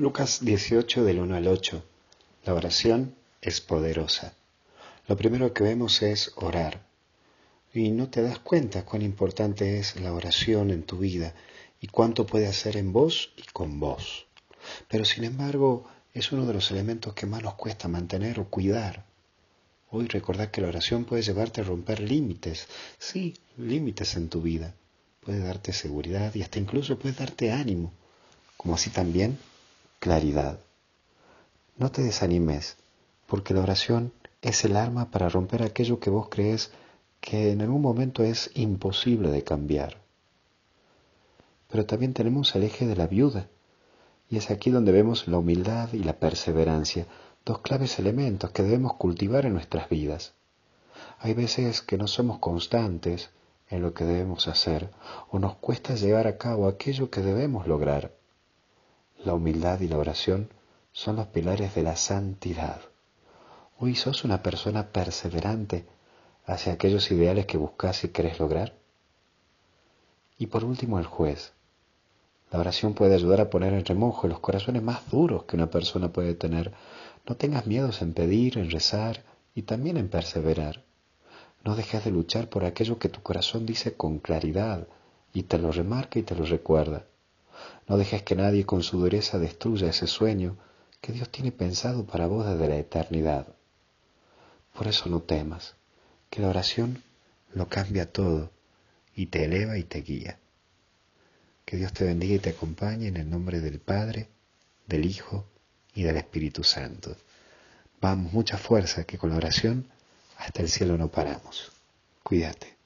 Lucas 18 del 1 al 8. La oración es poderosa. Lo primero que vemos es orar. Y no te das cuenta cuán importante es la oración en tu vida y cuánto puede hacer en vos y con vos. Pero sin embargo es uno de los elementos que más nos cuesta mantener o cuidar. Hoy recordad que la oración puede llevarte a romper límites, sí, límites en tu vida. Puede darte seguridad y hasta incluso puede darte ánimo, como así también claridad. No te desanimes, porque la oración es el arma para romper aquello que vos crees que en algún momento es imposible de cambiar. Pero también tenemos el eje de la viuda, y es aquí donde vemos la humildad y la perseverancia, dos claves elementos que debemos cultivar en nuestras vidas. Hay veces que no somos constantes en lo que debemos hacer o nos cuesta llevar a cabo aquello que debemos lograr. La humildad y la oración son los pilares de la santidad. Hoy sos una persona perseverante hacia aquellos ideales que buscas y querés lograr. Y por último el juez. La oración puede ayudar a poner en remojo los corazones más duros que una persona puede tener. No tengas miedos en pedir, en rezar y también en perseverar. No dejes de luchar por aquello que tu corazón dice con claridad y te lo remarca y te lo recuerda. No dejes que nadie con su dureza destruya ese sueño que Dios tiene pensado para vos desde la eternidad. Por eso no temas, que la oración lo cambia todo y te eleva y te guía. Que Dios te bendiga y te acompañe en el nombre del Padre, del Hijo y del Espíritu Santo. Vamos, mucha fuerza, que con la oración hasta el cielo no paramos. Cuídate.